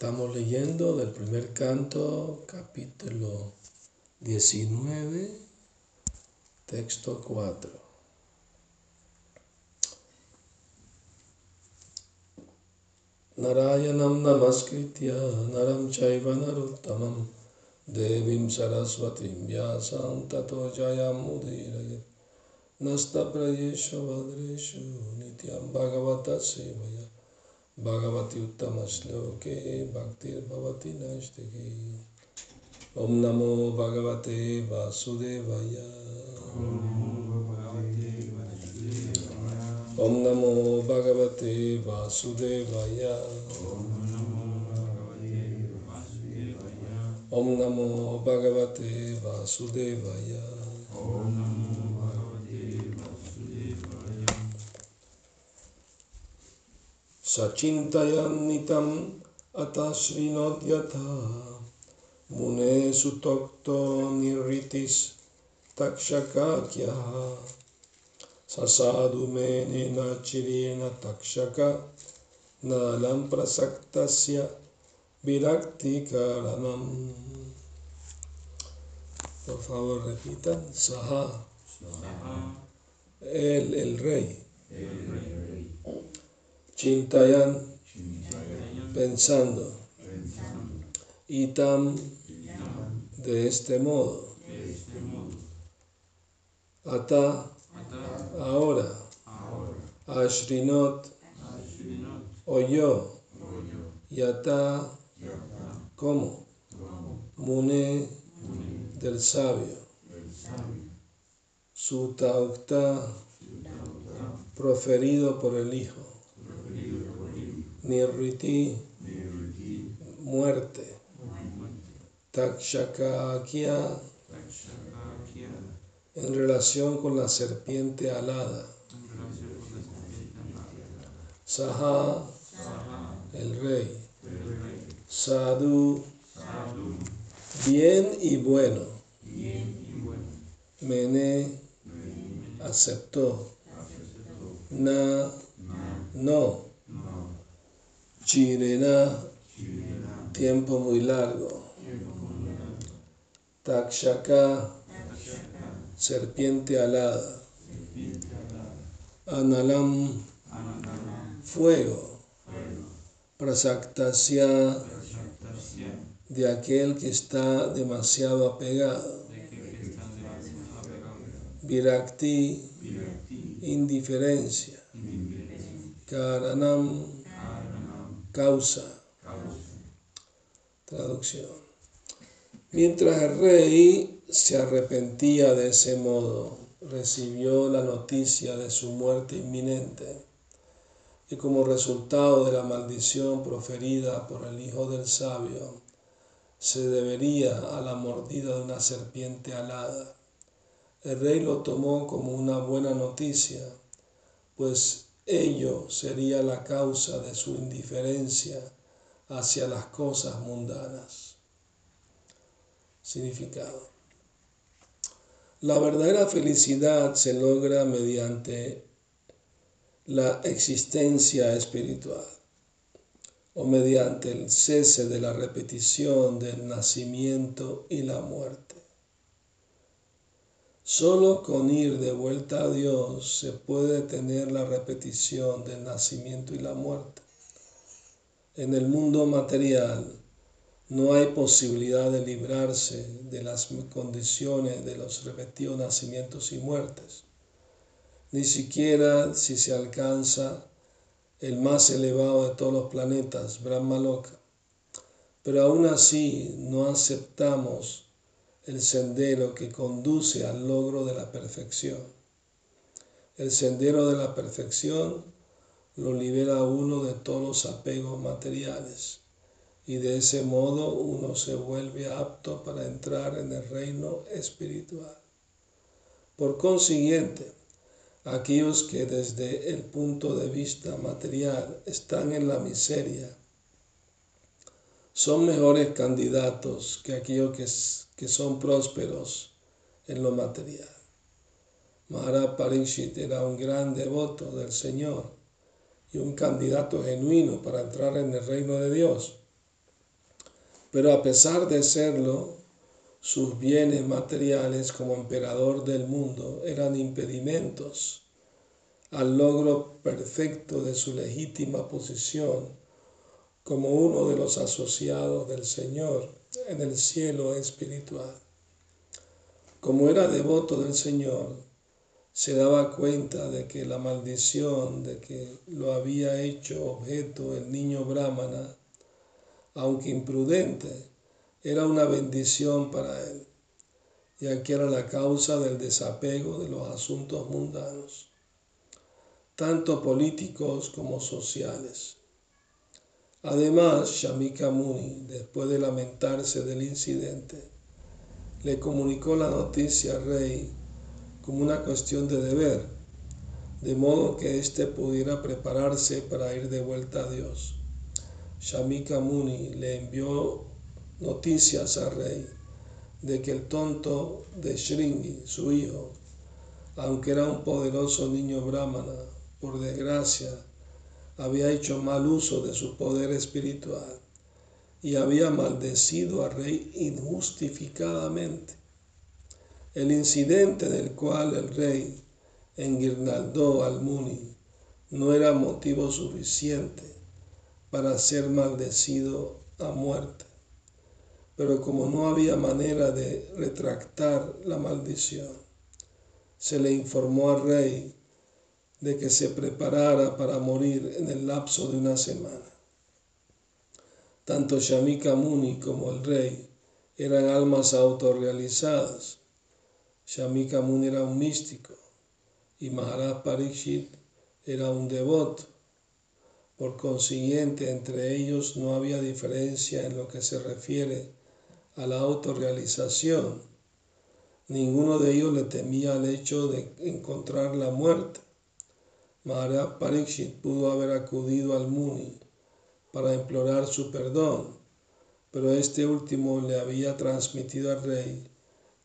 Estamos leyendo del primer canto, capítulo 19, texto 4. Narayanam namaskritya naram chaiva naruttamam devim saraswatim vyasam tato jayam nasta prayesha vadreshu nityam bhagavata sevaya Bhagwati उत्तम श्लोके भक्तिर्भवती नष्टकी ओम नमो भगवते वासुदेवाय ओम नमो भगवते वासुदेवाय ओम नमो भगवते वासुदेवाय ओम नमो Sachintayan nitam atasrinot yatha mune sutokto niritis takshakakya sasadu mene nachirena takshaka nalam prasaktasya virakti. Por favor repitan, Saha. El, el rey. El rey. Chintayan, pensando. Itam, de este modo. Ata, ahora. Ashrinot, oyó. Yata, ¿cómo? Mune, del sabio. Sutaukta, proferido por el Hijo. Nirriti, muerte. Takshakakya, en relación con la serpiente alada. Saha, el rey. Sadhu, bien y bueno. Mene, aceptó. Na, no. Chirena, tiempo muy largo. Takshaka, serpiente alada. Analam, fuego. Prasaktasya, de aquel que está demasiado apegado. Virakti, indiferencia. Karanam, causa. Traducción. Mientras el rey se arrepentía de ese modo, recibió la noticia de su muerte inminente y como resultado de la maldición proferida por el hijo del sabio, se debería a la mordida de una serpiente alada. El rey lo tomó como una buena noticia, pues ello sería la causa de su indiferencia hacia las cosas mundanas. Significado. La verdadera felicidad se logra mediante la existencia espiritual o mediante el cese de la repetición del nacimiento y la muerte. Solo con ir de vuelta a Dios se puede tener la repetición del nacimiento y la muerte. En el mundo material no hay posibilidad de librarse de las condiciones de los repetidos nacimientos y muertes, ni siquiera si se alcanza el más elevado de todos los planetas, Brahma Loka. Pero aún así no aceptamos el sendero que conduce al logro de la perfección. El sendero de la perfección lo libera a uno de todos los apegos materiales y de ese modo uno se vuelve apto para entrar en el reino espiritual. Por consiguiente, aquellos que desde el punto de vista material están en la miseria son mejores candidatos que aquellos que son prósperos en lo material. Maharaj Parishit era un gran devoto del Señor y un candidato genuino para entrar en el reino de Dios. Pero a pesar de serlo, sus bienes materiales como emperador del mundo eran impedimentos al logro perfecto de su legítima posición como uno de los asociados del Señor en el cielo espiritual. Como era devoto del Señor, se daba cuenta de que la maldición de que lo había hecho objeto el niño brahmana, aunque imprudente, era una bendición para él, ya que era la causa del desapego de los asuntos mundanos tanto políticos como sociales. Además, Shamika Muni, después de lamentarse del incidente, le comunicó la noticia al rey como una cuestión de deber, de modo que éste pudiera prepararse para ir de vuelta a Dios. Shamika Muni le envió noticias al rey de que el tonto de Shringi, su hijo, aunque era un poderoso niño brahmana, por desgracia, había hecho mal uso de su poder espiritual y había maldecido al rey injustificadamente. El incidente del cual el rey enguirnaldó al Muni no era motivo suficiente para ser maldecido a muerte. Pero como no había manera de retractar la maldición, se le informó al rey de que se preparara para morir en el lapso de una semana. Tanto Shamika Muni como el rey eran almas autorrealizadas. Shamika Muni era un místico y Maharaj Parikshit era un devoto. Por consiguiente, entre ellos no había diferencia en lo que se refiere a la autorrealización. Ninguno de ellos le temía el hecho de encontrar la muerte Maharaj Parikshit pudo haber acudido al Muni para implorar su perdón, pero este último le había transmitido al rey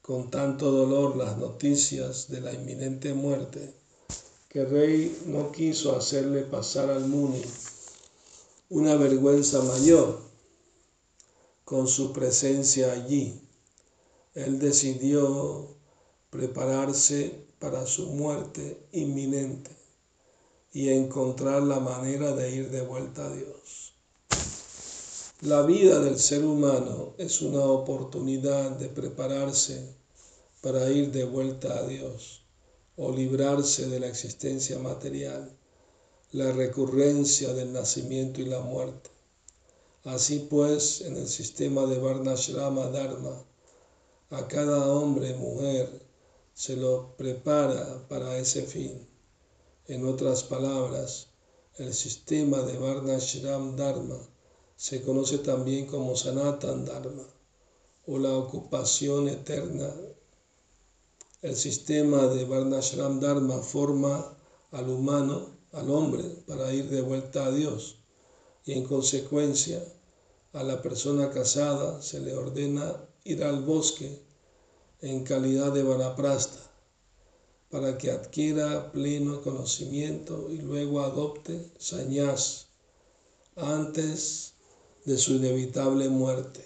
con tanto dolor las noticias de la inminente muerte que el rey no quiso hacerle pasar al Muni una vergüenza mayor con su presencia allí. Él decidió prepararse para su muerte inminente y encontrar la manera de ir de vuelta a Dios. La vida del ser humano es una oportunidad de prepararse para ir de vuelta a Dios o librarse de la existencia material, la recurrencia del nacimiento y la muerte. Así pues, en el sistema de Varnashrama Dharma, a cada hombre y mujer se lo prepara para ese fin. En otras palabras, el sistema de Varnashram Dharma se conoce también como Sanatan Dharma o la ocupación eterna. El sistema de Varnashram Dharma forma al humano, al hombre, para ir de vuelta a Dios y en consecuencia a la persona casada se le ordena ir al bosque en calidad de vanaprasta para que adquiera pleno conocimiento y luego adopte sañas antes de su inevitable muerte.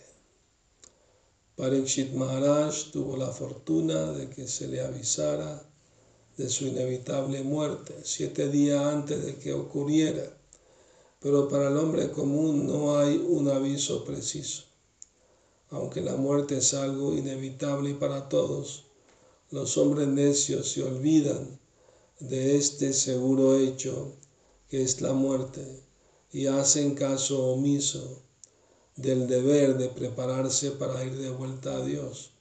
Parikshit Maharaj tuvo la fortuna de que se le avisara de su inevitable muerte siete días antes de que ocurriera, pero para el hombre común no hay un aviso preciso. Aunque la muerte es algo inevitable para todos, los hombres necios se olvidan de este seguro hecho que es la muerte y hacen caso omiso del deber de prepararse para ir de vuelta a Dios.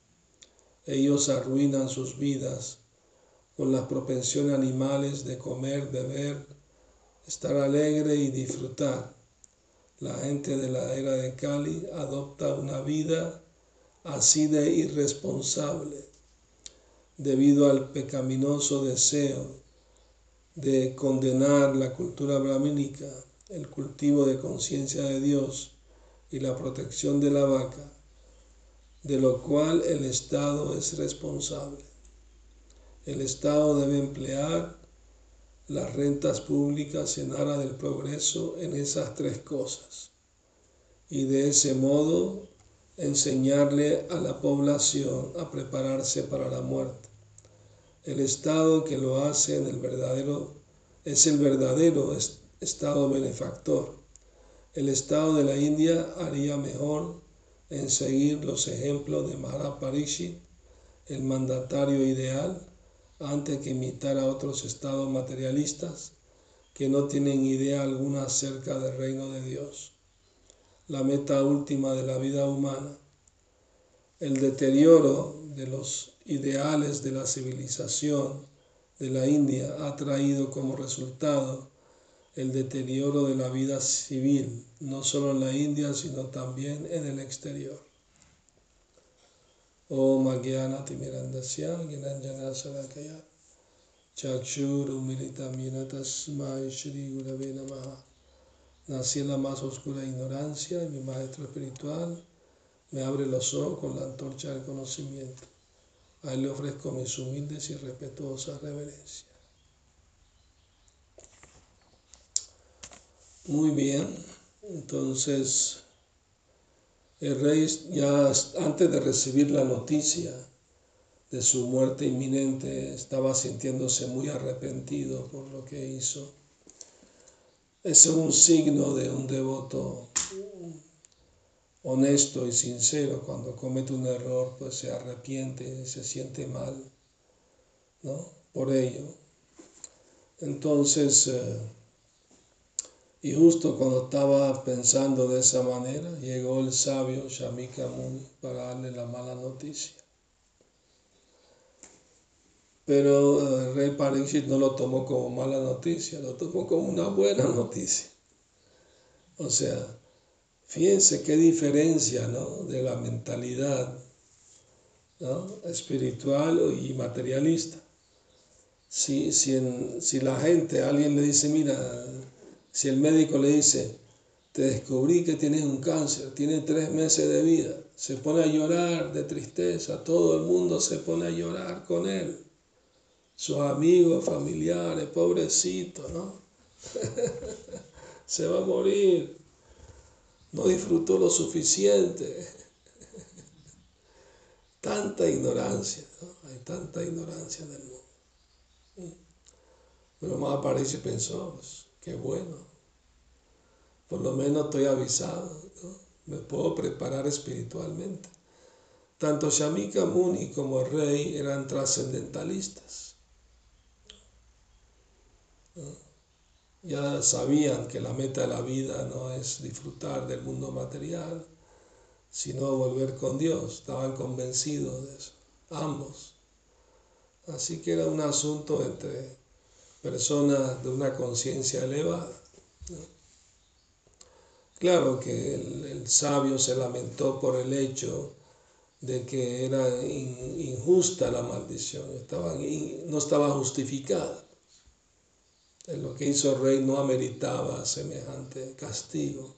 Ellos arruinan sus vidas con las propensiones animales de comer, beber, estar alegre y disfrutar. La gente de la era de Cali adopta una vida así de irresponsable debido al pecaminoso deseo de condenar la cultura brahmínica, el cultivo de conciencia de Dios y la protección de la vaca, de lo cual el Estado es responsable. El Estado debe emplear las rentas públicas en aras del progreso en esas tres cosas y de ese modo enseñarle a la población a prepararse para la muerte. El Estado que lo hace en el verdadero, es el verdadero Estado benefactor. El Estado de la India haría mejor en seguir los ejemplos de Maharaparishi, el mandatario ideal, antes que imitar a otros estados materialistas que no tienen idea alguna acerca del reino de Dios la meta última de la vida humana. El deterioro de los ideales de la civilización de la India ha traído como resultado el deterioro de la vida civil, no solo en la India, sino también en el exterior. Om Agyana Timirandasya Ginanjana Sarakaya Chakshur Umilitam Tasmai Shri Gurave Namaha Nací en la más oscura ignorancia y mi maestro espiritual me abre los ojos con la antorcha del conocimiento. A él le ofrezco mis humildes y respetuosas reverencias. Muy bien, entonces el rey ya antes de recibir la noticia de su muerte inminente estaba sintiéndose muy arrepentido por lo que hizo es un signo de un devoto honesto y sincero. Cuando comete un error, pues se arrepiente, se siente mal, ¿no? Por ello. Entonces, eh, y justo cuando estaba pensando de esa manera, llegó el sabio Shamika Muni para darle la mala noticia. Pero el rey Pariksit no lo tomó como mala noticia, lo tomó como una buena noticia. O sea, fíjense qué diferencia ¿no? de la mentalidad espiritual y materialista. Si, si, si la gente, alguien le dice, mira, si el médico le dice, te descubrí que tienes un cáncer, tienes tres meses de vida, se pone a llorar de tristeza, todo el mundo se pone a llorar con él sus amigos, familiares, pobrecito, ¿no? Se va a morir. No disfrutó lo suficiente. tanta ignorancia, ¿no? Hay tanta ignorancia del mundo. Pero más aparece y pensó, pues, qué bueno. Por lo menos estoy avisado, ¿no? Me puedo preparar espiritualmente. Tanto Shamika Muni como el rey eran trascendentalistas ya sabían que la meta de la vida no es disfrutar del mundo material, sino volver con Dios. Estaban convencidos de eso, ambos. Así que era un asunto entre personas de una conciencia elevada. Claro que el, sabio se lamentó por el hecho de que era injusta la maldición, no estaba justificada lo que hizo el rey no ameritaba semejante castigo.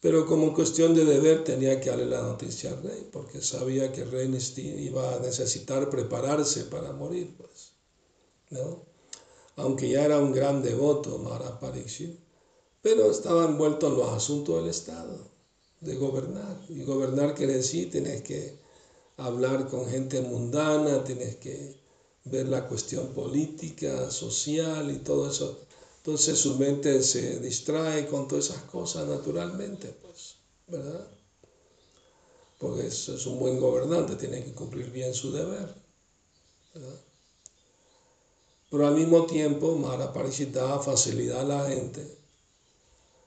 Pero como cuestión de deber tenía que darle la noticia al rey, porque sabía que el rey iba a necesitar prepararse para morir, pues. ¿no? Aunque ya era un gran devoto, Mara pero estaba envuelto en los asuntos del Estado, de gobernar. Y gobernar quiere decir, tienes que hablar con gente mundana, tienes que ver la cuestión política, social y todo eso. Entonces su mente se distrae con todas esas cosas naturalmente, pues, ¿verdad? Porque es, es un buen gobernante, tiene que cumplir bien su deber, ¿verdad? Pero al mismo tiempo, da facilidad a la gente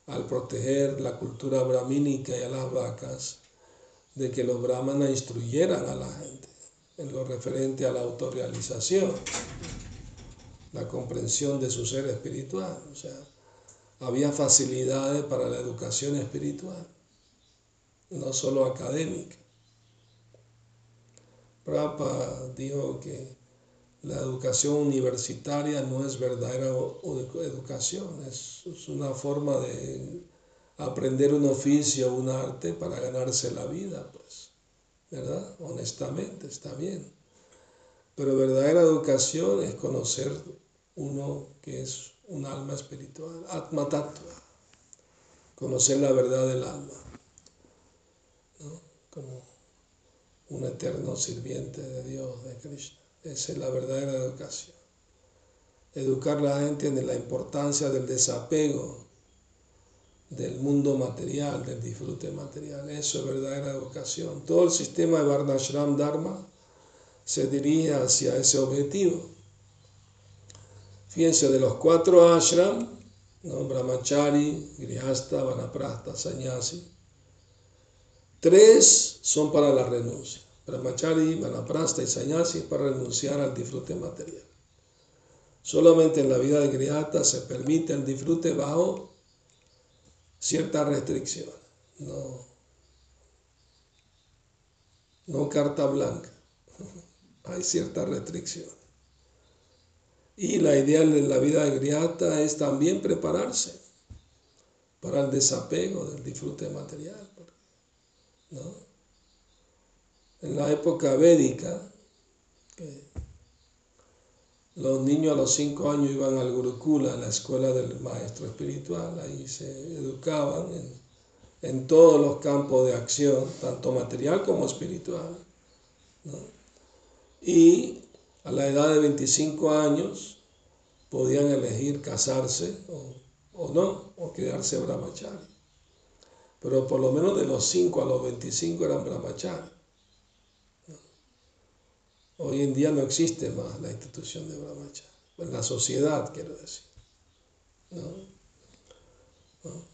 al proteger la cultura brahmínica y a las vacas, de que los brahmanas instruyeran a la gente en lo referente a la autorrealización, la comprensión de su ser espiritual. O sea, había facilidades para la educación espiritual, no solo académica. Prabhupada dijo que la educación universitaria no es verdadera educación, es una forma de aprender un oficio, un arte para ganarse la vida, pues. ¿Verdad? Honestamente, está bien. Pero verdadera educación es conocer uno que es un alma espiritual, Atma Tattva, conocer la verdad del alma. como un eterno sirviente de Dios, de Krishna. Esa es la verdadera educación. Educar a la gente en la importancia del desapego del mundo material, del disfrute material. Eso es verdadera educación. Todo el sistema de Varnashram Dharma se dirige hacia ese objetivo. Fíjense, de los cuatro ashram, ¿no? brahmachari, grihasta, vanaprastha, sannyasi, tres son para la renuncia. Brahmachari, vanaprastha y sannyasi para renunciar al disfrute material. Solamente en la vida de grihasta se permite el disfrute bajo ciertas restricciones, no, no carta blanca, hay ciertas restricciones. Y la idea de la vida griata es también prepararse para el desapego del disfrute material. En la época védica, los niños a los cinco años iban al Gurukula, la escuela del maestro espiritual, ahí se educaban en, todos los campos de acción, tanto material como espiritual. Y a la edad de 25 años podían elegir casarse o, o no, o quedarse brahmachari. Pero por lo menos de los 5 a los 25 eran brahmachari. Hoy en día no existe más la institución de brahmachari, en la sociedad quiero decir.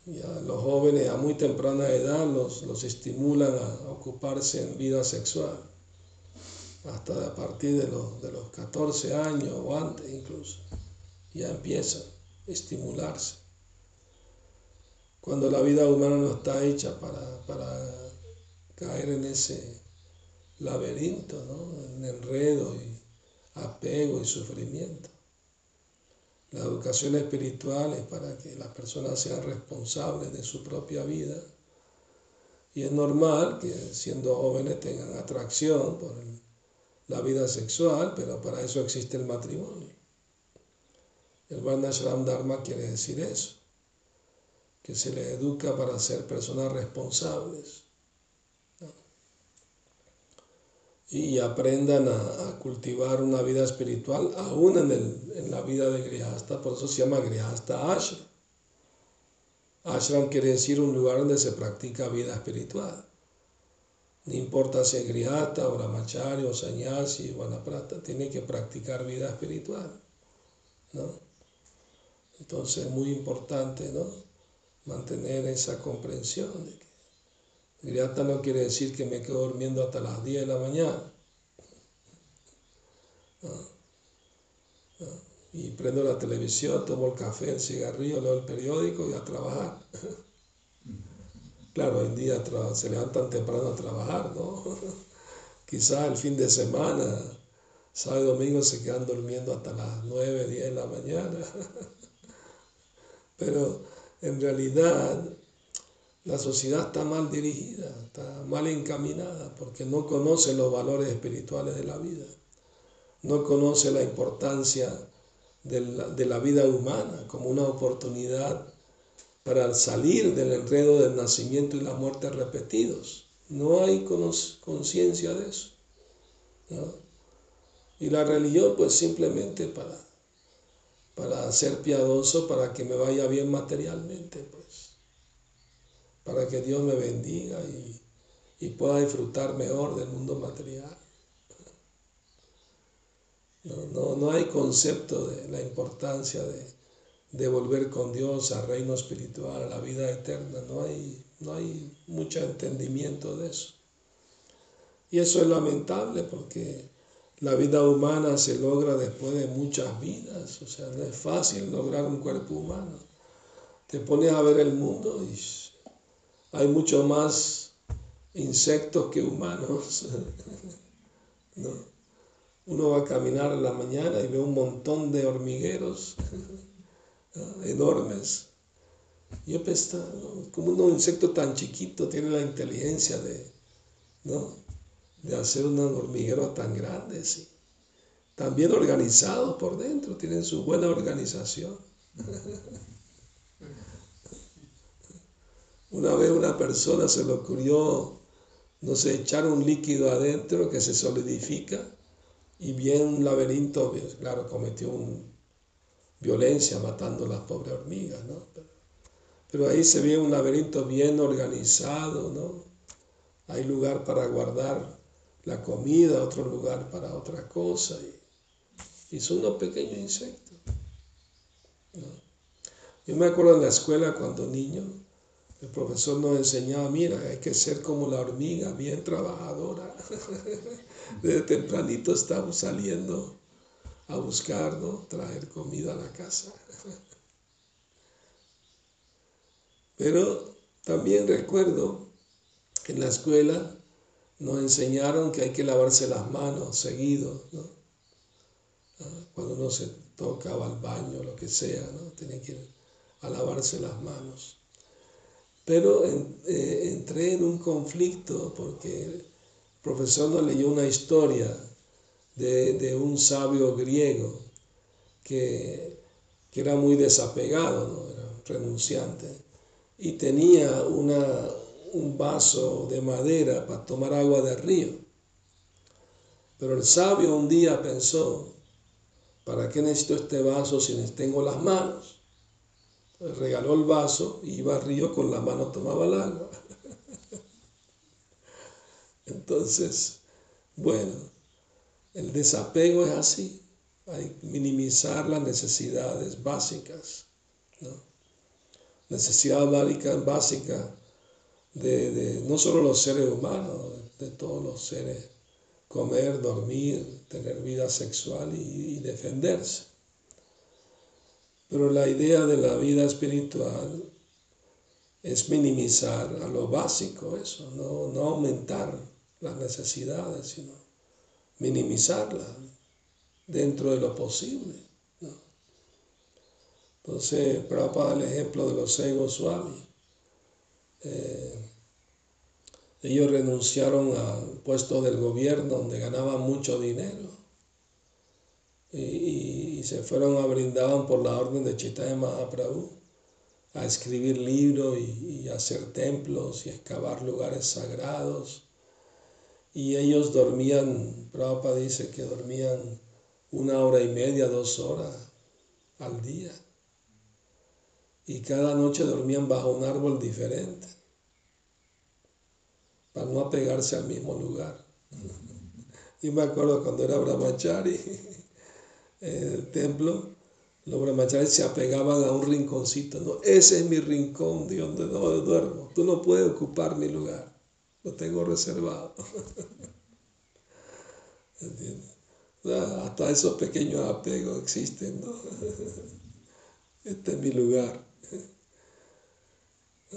Ya los jóvenes a muy temprana edad los, los estimulan a ocuparse en vida sexual, hasta a partir de los, de los 14 años o antes incluso, ya empiezan a estimularse. Cuando la vida humana no está hecha para, para caer en ese laberinto, ¿no? enredo y apego y sufrimiento. La educación espiritual es para que las personas sean responsables de su propia vida y es normal que siendo jóvenes tengan atracción por la vida sexual, pero para eso existe el matrimonio. El Varnashram Dharma quiere decir eso, que se les educa para ser personas responsables y aprendan a, cultivar una vida espiritual aún en, el, en la vida de Grihasta, por eso se llama Grihasta Ashram. Ashram quiere decir un lugar donde se practica vida espiritual. No importa si es Grihasta, o Brahmachari, o Sannyasi, o Vanaprata, tiene que practicar vida espiritual. ¿no? Entonces es muy importante ¿no? mantener esa comprensión de que Grihasta no quiere decir que me quedo durmiendo hasta las 10 de la mañana. Y prendo la televisión, tomo el café, el cigarrillo, leo el periódico y a trabajar. Claro, hoy en día se levantan temprano a trabajar, ¿no? Quizás el fin de semana, sábado y domingo se quedan durmiendo hasta las 9, 10 de la mañana. Pero en realidad la sociedad está mal dirigida, está mal encaminada porque no conoce los valores espirituales de la vida, no conoce la importancia de la, vida humana como una oportunidad para salir del enredo del nacimiento y la muerte repetidos. No hay conciencia de eso. Y la religión pues simplemente para, para ser piadoso, para que me vaya bien materialmente. Pues para que Dios me bendiga y, pueda disfrutar mejor del mundo material. No, no, hay concepto de la importancia de, volver con Dios al reino espiritual, a la vida eterna. No hay, no hay mucho entendimiento de eso. Y eso es lamentable porque la vida humana se logra después de muchas vidas. O sea, no es fácil lograr un cuerpo humano. Te pones a ver el mundo y hay mucho más insectos que humanos. Uno va a caminar en la mañana y ve un montón de hormigueros enormes. Yo pensaba, como un insecto tan chiquito tiene la inteligencia de, de hacer un hormiguero tan grande, sí. También organizados por dentro, tienen su buena organización. Una vez una persona se le ocurrió no sé, echar un líquido adentro que se solidifica y bien un laberinto, claro, cometió un, violencia matando a las pobres hormigas, ¿no? Pero, ahí se ve un laberinto bien organizado, ¿no? Hay lugar para guardar la comida, otro lugar para otra cosa, y, y son unos pequeños insectos. Yo me acuerdo en la escuela cuando niño, el profesor nos enseñaba, mira, hay que ser como la hormiga, bien trabajadora. Desde tempranito estamos saliendo a buscar, ¿no? Traer comida a la casa. Pero también recuerdo que en la escuela nos enseñaron que hay que lavarse las manos seguido, ¿no? Ah, cuando uno se tocaba al baño, lo que sea, ¿no? Tiene que ir a lavarse las manos. Pero eh, entré en un conflicto porque el profesor nos leyó una historia de, un sabio griego que, era muy desapegado, ¿no? era renunciante, y tenía una, un vaso de madera para tomar agua del río. Pero el sabio un día pensó, ¿para qué necesito este vaso si tengo las manos? Regaló el vaso y iba al río con la mano, tomaba el agua. Entonces, bueno, el desapego es así, hay que minimizar las necesidades básicas, ¿no? necesidad básica, básica de, no solo los seres humanos, de, todos los seres, comer, dormir, tener vida sexual y, defenderse. Pero la idea de la vida espiritual es minimizar a lo básico eso, no, no aumentar las necesidades, sino minimizarla dentro de lo posible. Entonces, para el ejemplo de los egos Swami. Eh, ellos renunciaron a puestos del gobierno donde ganaban mucho dinero se fueron a brindaban por la orden de Chaitanya Mahaprabhu a escribir libros y, y hacer templos y excavar lugares sagrados y ellos dormían, Prabhupada dice que dormían una hora y media, dos horas al día. Y cada noche dormían bajo un árbol diferente para no apegarse al mismo lugar. Y me acuerdo cuando era Brahmachari en el templo, los brahmacharis se apegaban a un rinconcito. No, ese es mi rincón de donde no duermo. Tú no puedes ocupar mi lugar lo tengo reservado. ¿Entiendes? hasta esos pequeños apegos existen. Este es mi lugar.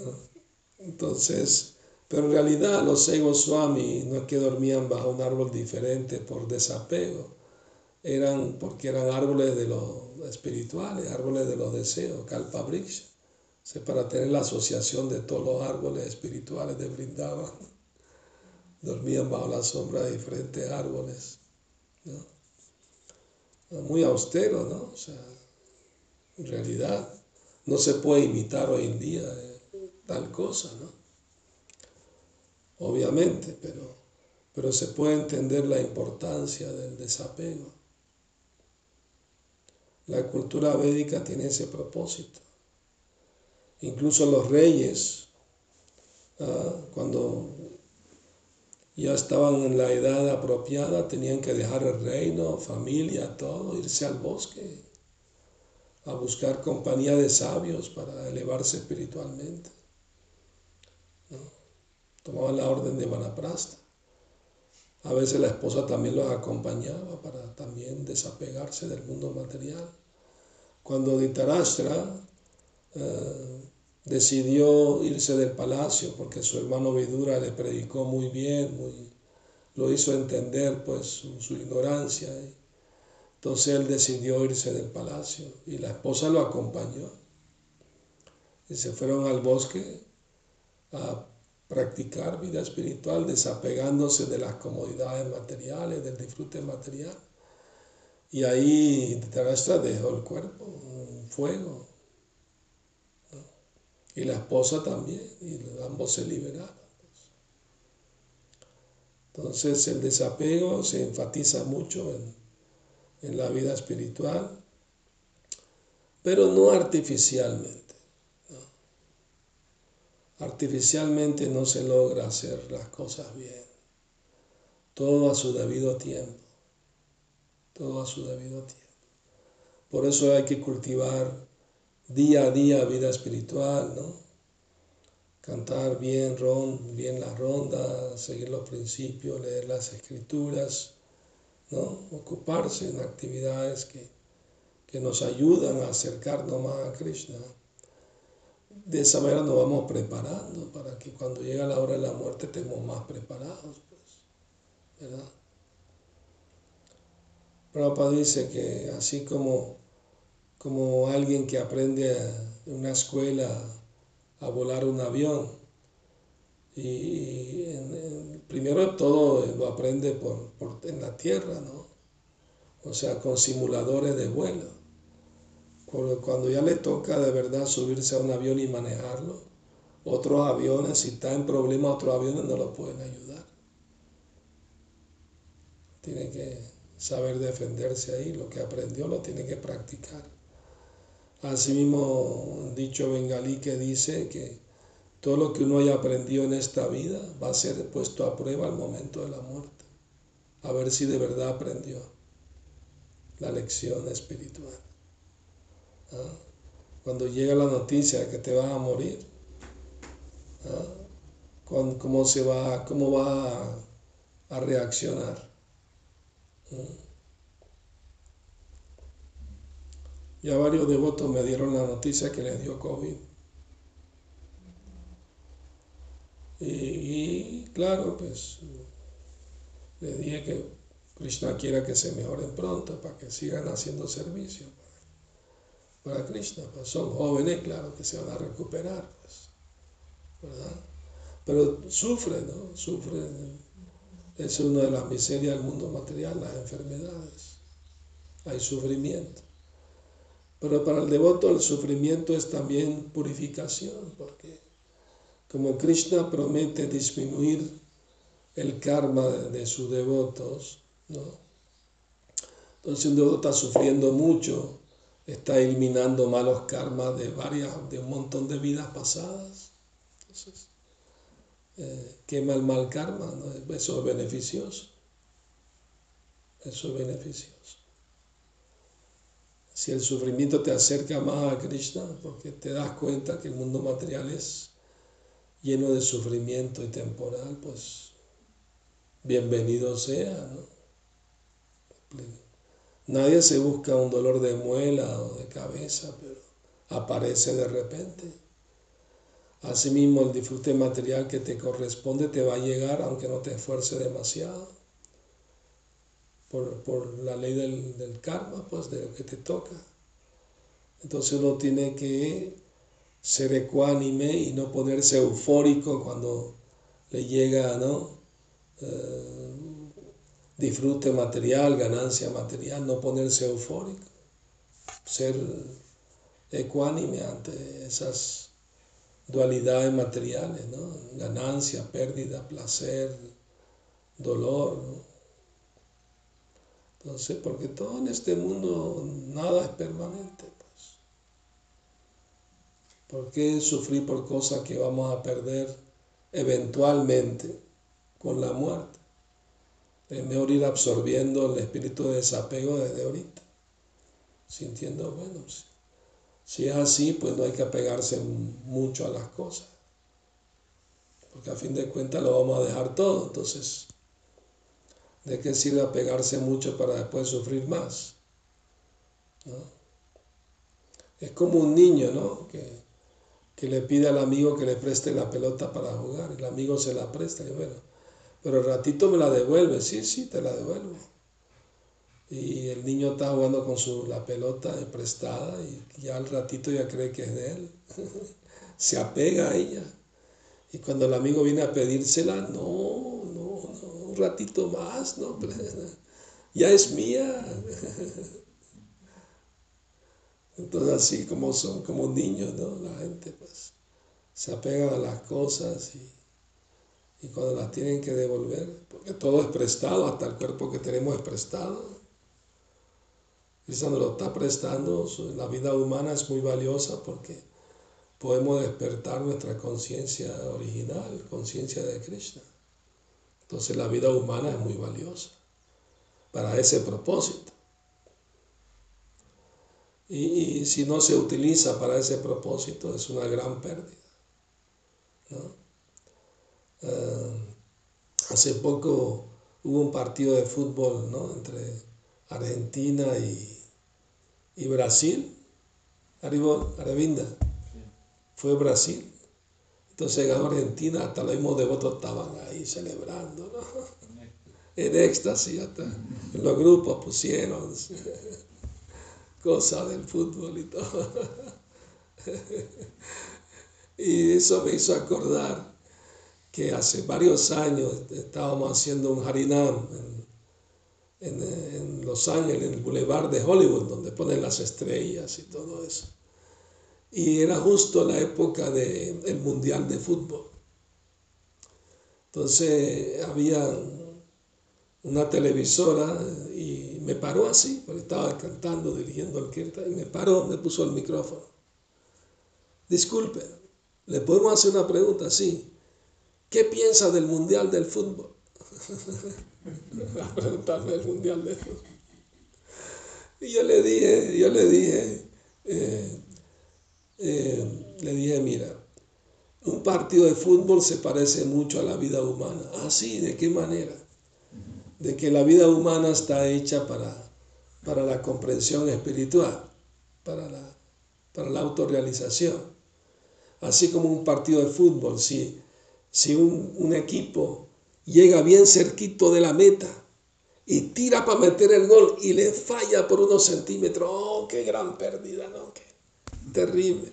Entonces, pero en realidad los egos swami no es que dormían bajo un árbol diferente por desapego, eran porque eran árboles de los espirituales, árboles de los deseos, kalpa para tener la asociación de todos los árboles espirituales de Brindavan dormían bajo la sombra de diferentes árboles. Muy austero, ¿no? O sea, en realidad no se puede imitar hoy en día eh, tal cosa, ¿no? Obviamente, pero, pero se puede entender la importancia del desapego. La cultura védica tiene ese propósito. Incluso los reyes, ah, cuando ya estaban en la edad apropiada, tenían que dejar el reino, familia, todo, irse al bosque a buscar compañía de sabios para elevarse espiritualmente. Tomaban la orden de Manaprasta. A veces la esposa también los acompañaba para también desapegarse del mundo material. Cuando Ditarashtra eh, decidió irse del palacio porque su hermano Vidura le predicó muy bien, muy, lo hizo entender pues su, ignorancia. Entonces él decidió irse del palacio y la esposa lo acompañó. Y se fueron al bosque a practicar vida espiritual, desapegándose de las comodidades materiales, del disfrute material. Y ahí Tarastra dejó el cuerpo, un fuego, y la esposa también, y ambos se liberaron. Entonces el desapego se enfatiza mucho en, la vida espiritual, pero no artificialmente. Artificialmente no se logra hacer las cosas bien. Todo a su debido tiempo. Todo a su debido tiempo. Por eso hay que cultivar día a día vida espiritual, ¿no? cantar bien, ron, bien la ronda, seguir los principios, leer las escrituras, ¿no? ocuparse en actividades que, que nos ayudan a acercarnos más a Krishna. De esa manera nos vamos preparando para que cuando llegue la hora de la muerte estemos más preparados. Pues, ¿verdad? Prabhupada dice que así como, como alguien que aprende en una escuela a volar un avión. Y primero todo lo aprende por, en la tierra, ¿no? O sea, con simuladores de vuelo. Cuando ya le toca de verdad subirse a un avión y manejarlo, otros aviones, si está en problema, otros aviones no lo pueden ayudar. Tiene que saber defenderse ahí, lo que aprendió lo tiene que practicar. Asimismo, un dicho bengalí que dice que todo lo que uno haya aprendido en esta vida va a ser puesto a prueba al momento de la muerte. A ver si de verdad aprendió la lección espiritual. ¿Ah? Cuando llega la noticia de que te vas a morir, ¿ah? ¿cómo, se va, cómo va a, reaccionar? ¿Ah? Ya varios devotos me dieron la noticia que les dio COVID. Y, claro, pues le dije que Krishna quiera que se mejoren pronto para que sigan haciendo servicio para, Krishna. Pues son jóvenes, claro, que se van a recuperar, pues, ¿verdad? Pero sufren, ¿no? Sufren. Es una de las miserias del mundo material, las enfermedades. Hay sufrimiento. Pero para el devoto el sufrimiento es también purificación, porque como Krishna promete disminuir el karma de, sus devotos, ¿no? Entonces un devoto está sufriendo mucho, está eliminando malos karmas de varias, de un montón de vidas pasadas. Entonces, eh, quema el mal karma, eso es beneficioso. Eso es beneficioso si el sufrimiento te acerca más a Krishna, porque te das cuenta que el mundo material es lleno de sufrimiento y temporal, pues bienvenido sea, ¿no? Nadie se busca un dolor de muela o de cabeza, pero aparece de repente. Asimismo, el disfrute material que te corresponde te va a llegar aunque no te esfuerce demasiado por, la ley del, karma, pues de lo que te toca. Entonces uno tiene que ser ecuánime y no ponerse eufórico cuando le llega, ¿no? Eh, disfrute material, ganancia material, no ponerse eufórico, ser ecuánime ante esas dualidades materiales, ¿no? Ganancia, pérdida, placer, dolor, ¿no? Entonces, porque todo en este mundo, nada es permanente. Pues. ¿Por qué sufrir por cosas que vamos a perder eventualmente con la muerte? Es mejor ir absorbiendo el espíritu de desapego desde ahorita, sintiendo, bueno, si, es así, pues no hay que apegarse mucho a las cosas, porque a fin de cuentas lo vamos a dejar todo, entonces ¿De qué sirve apegarse mucho para después sufrir más? Es como un niño, ¿no? Que, le pide al amigo que le preste la pelota para jugar. El amigo se la presta y bueno, pero el ratito me la devuelve. Sí, sí, te la devuelvo. Y el niño está jugando con su, la pelota prestada y ya al ratito ya cree que es de él. se apega a ella. Y cuando el amigo viene a pedírsela, no, ratito más, no, ya es mía. Entonces así como son como niños, ¿no? La gente pues se apega a las cosas y, Y cuando las tienen que devolver, porque todo es prestado, hasta el cuerpo que tenemos es prestado. Krishna nos lo está prestando, la vida humana es muy valiosa porque podemos despertar nuestra conciencia original, conciencia de Krishna. Entonces la vida humana es muy valiosa para ese propósito. Y, si no se utiliza para ese propósito es una gran pérdida. Eh, hace poco hubo un partido de fútbol entre Argentina y, y Brasil. Arriba, Aravinda. Fue Brasil. Entonces ganó Argentina, hasta los mismos devotos estaban ahí celebrando, ¿no? En éxtasis, hasta en los grupos pusieron cosas del fútbol y todo. Y eso me hizo acordar que hace varios años estábamos haciendo un harinam en, Los Ángeles, en el Boulevard de Hollywood, donde ponen las estrellas y todo eso. Y era justo la época del Mundial de Fútbol. Entonces había una televisora y me paró así, porque estaba cantando, dirigiendo al y me paró, me puso el micrófono. Disculpe, ¿le podemos hacer una pregunta? Sí. ¿Qué piensa del Mundial del Fútbol? preguntarme del Mundial del Fútbol. Y yo le dije, yo le dije, eh, eh, le dije, mira, un partido de fútbol se parece mucho a la vida humana. Ah, sí, ¿de qué manera? De que la vida humana está hecha para, para la comprensión espiritual, para la, para la autorrealización. Así como un partido de fútbol, si, si un, un equipo llega bien cerquito de la meta y tira para meter el gol y le falla por unos centímetros, oh, qué gran pérdida, ¿no? Qué terrible.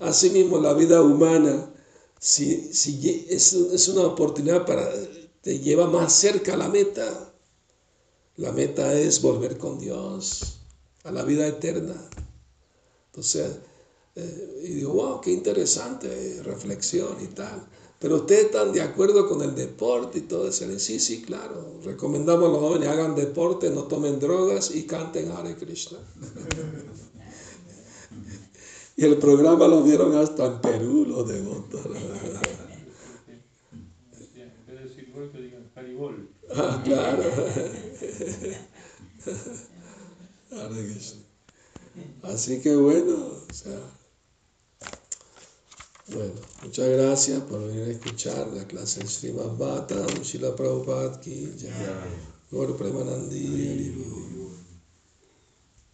Asimismo, la vida humana, si, si es, es una oportunidad para, te lleva más cerca a la meta. La meta es volver con Dios a la vida eterna. Entonces, eh, y digo, wow, qué interesante reflexión y tal. Pero ustedes están de acuerdo con el deporte y todo eso. Sí, sí, claro. Recomendamos a los jóvenes hagan deporte, no tomen drogas y canten Hare Krishna. y el programa lo vieron hasta en Perú, los devotos. Ah, claro. Así que bueno, o sea, bueno, muchas gracias por venir a escuchar la clase de Srimad Bhata, Shila Prabhupada Ki Jai,